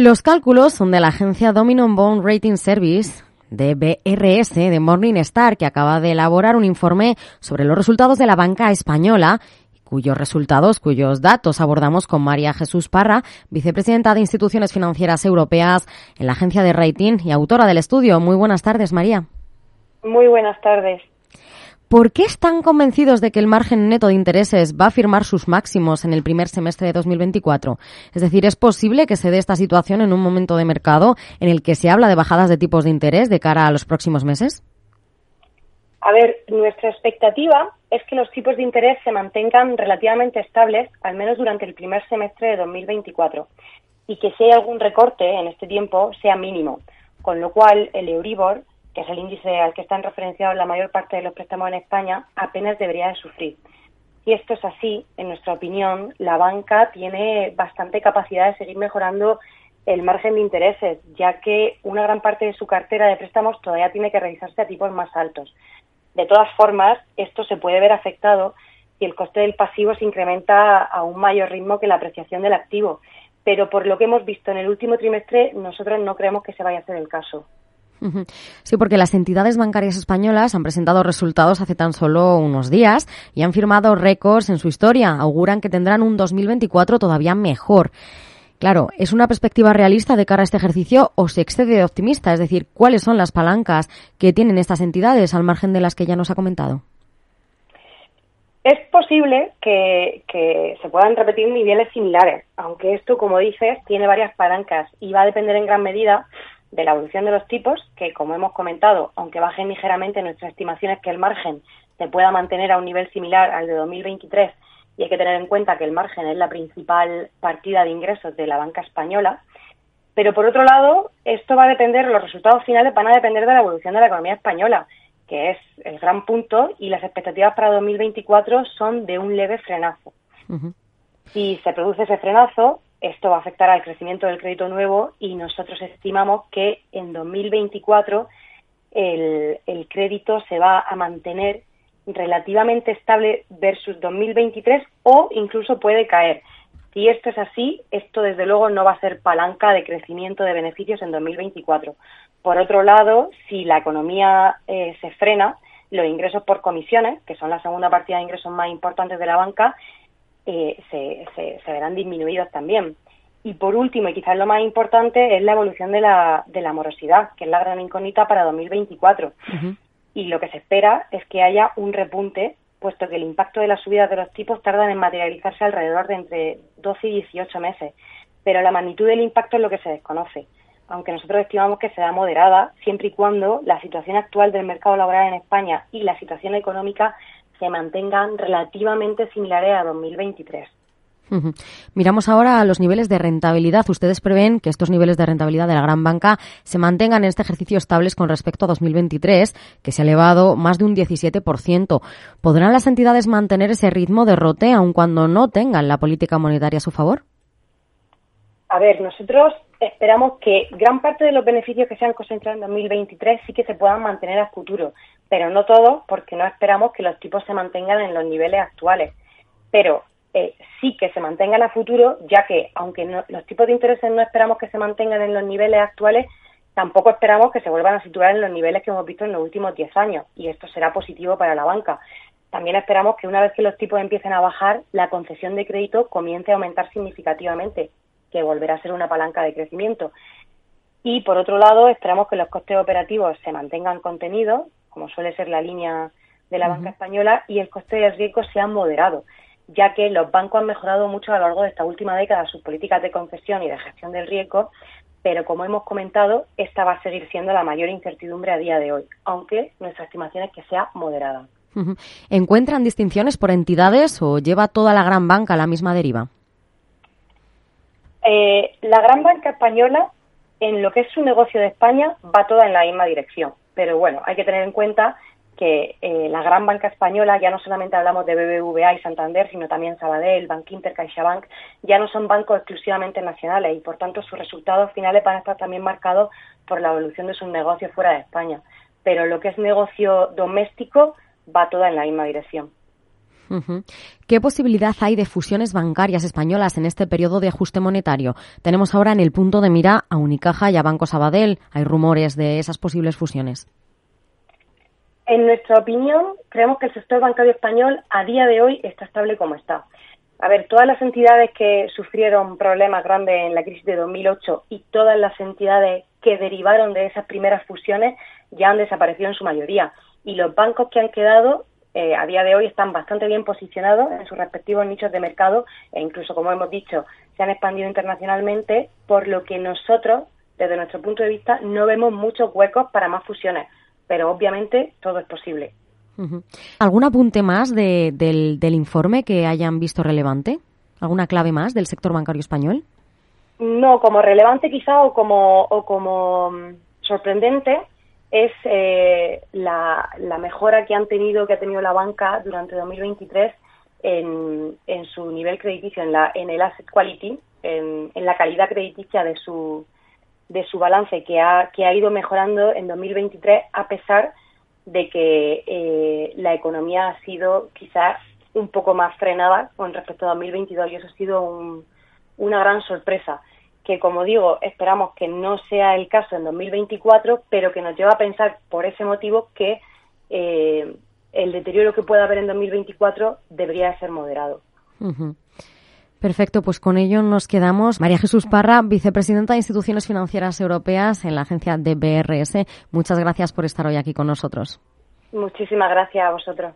Los cálculos son de la agencia Dominion Bond Rating Service de BRS de Morningstar, que acaba de elaborar un informe sobre los resultados de la banca española cuyos resultados, cuyos datos abordamos con María Jesús Parra, vicepresidenta de Instituciones Financieras Europeas en la agencia de rating y autora del estudio. Muy buenas tardes, María. Muy buenas tardes. ¿Por qué están convencidos de que el margen neto de intereses va a firmar sus máximos en el primer semestre de 2024? Es decir, ¿es posible que se dé esta situación en un momento de mercado en el que se habla de bajadas de tipos de interés de cara a los próximos meses? A ver, nuestra expectativa es que los tipos de interés se mantengan relativamente estables, al menos durante el primer semestre de 2024, y que si hay algún recorte en este tiempo sea mínimo, con lo cual el Euribor que es el índice al que están referenciados la mayor parte de los préstamos en España, apenas debería de sufrir. Si esto es así, en nuestra opinión, la banca tiene bastante capacidad de seguir mejorando el margen de intereses, ya que una gran parte de su cartera de préstamos todavía tiene que realizarse a tipos más altos. De todas formas, esto se puede ver afectado si el coste del pasivo se incrementa a un mayor ritmo que la apreciación del activo. Pero por lo que hemos visto en el último trimestre, nosotros no creemos que se vaya a hacer el caso. Sí, porque las entidades bancarias españolas han presentado resultados hace tan solo unos días y han firmado récords en su historia. Auguran que tendrán un 2024 todavía mejor. Claro, ¿es una perspectiva realista de cara a este ejercicio o se excede de optimista? Es decir, ¿cuáles son las palancas que tienen estas entidades al margen de las que ya nos ha comentado? Es posible que, que, se puedan repetir niveles similares, aunque esto, como dices, tiene varias palancas y va a depender en gran medida de la evolución de los tipos, que como hemos comentado, aunque bajen ligeramente, nuestra estimación es que el margen se pueda mantener a un nivel similar al de 2023 y hay que tener en cuenta que el margen es la principal partida de ingresos de la banca española. Pero por otro lado, esto va a depender, los resultados finales van a depender de la evolución de la economía española, que es el gran punto, y las expectativas para 2024 son de un leve frenazo. Si se produce ese frenazo, esto va a afectar al crecimiento del crédito nuevo y nosotros estimamos que en 2024 el, el crédito se va a mantener relativamente estable versus 2023 o incluso puede caer. Si esto es así, esto desde luego no va a ser palanca de crecimiento de beneficios en 2024. Por otro lado, si la economía eh, se frena, los ingresos por comisiones, que son la segunda partida de ingresos más importantes de la banca, eh, se, se, verán disminuidos también. Y por último, y quizás lo más importante, es la evolución de la, de la morosidad, que es la gran incógnita para 2024. Y lo que se espera es que haya un repunte, puesto que el impacto de las subidas de los tipos tardan en materializarse alrededor de entre 12 y 18 meses. Pero la magnitud del impacto es lo que se desconoce, aunque nosotros estimamos que será moderada, siempre y cuando la situación actual del mercado laboral en España y la situación económica se mantengan relativamente similares a 2023. Miramos ahora a los niveles de rentabilidad. Ustedes prevén que estos niveles de rentabilidad de la gran banca se mantengan en este ejercicio estables con respecto a 2023, que se ha elevado más de un 17%. ¿Podrán las entidades mantener ese ritmo de rote aun cuando no tengan la política monetaria a su favor? A ver, nosotros esperamos que gran parte de los beneficios que se han concentrado en 2023 sí que se puedan mantener a futuro, pero no todos porque no esperamos que los tipos se mantengan en los niveles actuales. Pero eh, sí que se mantengan a futuro, ya que aunque los tipos de intereses no esperamos que se mantengan en los niveles actuales, tampoco esperamos que se vuelvan a situar en los niveles que hemos visto en los últimos 10 años, y esto será positivo para la banca. También esperamos que una vez que los tipos empiecen a bajar, la concesión de crédito comience a aumentar significativamente, que volverá a ser una palanca de crecimiento. Y por otro lado, esperamos que los costes operativos se mantengan contenidos, como suele ser la línea de la banca española, y el coste de riesgo sea moderado, ya que los bancos han mejorado mucho a lo largo de esta última década sus políticas de concesión y de gestión del riesgo, pero como hemos comentado, esta va a seguir siendo la mayor incertidumbre a día de hoy, aunque nuestra estimación es que sea moderada. ¿Encuentran distinciones por entidades o lleva toda la gran banca la misma deriva? Eh, la gran banca española, en lo que es su negocio de España, va toda en la misma dirección. Pero bueno, hay que tener en cuenta que eh, la gran banca española, ya no solamente hablamos de BBVA y Santander, sino también Sabadell, Bankinter, CaixaBank, ya no son bancos exclusivamente nacionales y por tanto sus resultados finales van a estar también marcados por la evolución de sus negocios fuera de España. Pero lo que es negocio doméstico va toda en la misma dirección. ¿Qué posibilidad hay de fusiones bancarias españolas en este periodo de ajuste monetario? Tenemos ahora en el punto de mira a Unicaja y a Banco Sabadell. Hay rumores de esas posibles fusiones. En nuestra opinión, creemos que el sector bancario español a día de hoy está estable como está. A ver, todas las entidades que sufrieron problemas grandes en la crisis de 2008 y todas las entidades que derivaron de esas primeras fusiones ya han desaparecido en su mayoría. Y los bancos que han quedado eh, a día de hoy están bastante bien posicionados en sus respectivos nichos de mercado e incluso, como hemos dicho, se han expandido internacionalmente, por lo que nosotros, desde nuestro punto de vista, no vemos muchos huecos para más fusiones pero obviamente todo es posible. ¿Algún apunte más del, informe que hayan visto relevante? ¿Alguna clave más del sector bancario español? No, como relevante quizá o como, o como mm, sorprendente es eh, la, mejora que han tenido, que ha tenido la banca durante 2023 en, en su nivel crediticio, en, la, en el asset quality, en la calidad crediticia de su, de su balance que ha, que ha ido mejorando en 2023 a pesar de que eh, la economía ha sido quizás un poco más frenada con respecto a 2022 y eso ha sido una gran sorpresa que como digo esperamos que no sea el caso en 2024 pero que nos lleva a pensar por ese motivo que eh, el deterioro que pueda haber en 2024 debería ser moderado. Perfecto, pues con ello nos quedamos. María Jesús Parra, vicepresidenta de Instituciones Financieras Europeas en la agencia de BRS. Muchas gracias por estar hoy aquí con nosotros. Muchísimas gracias a vosotros.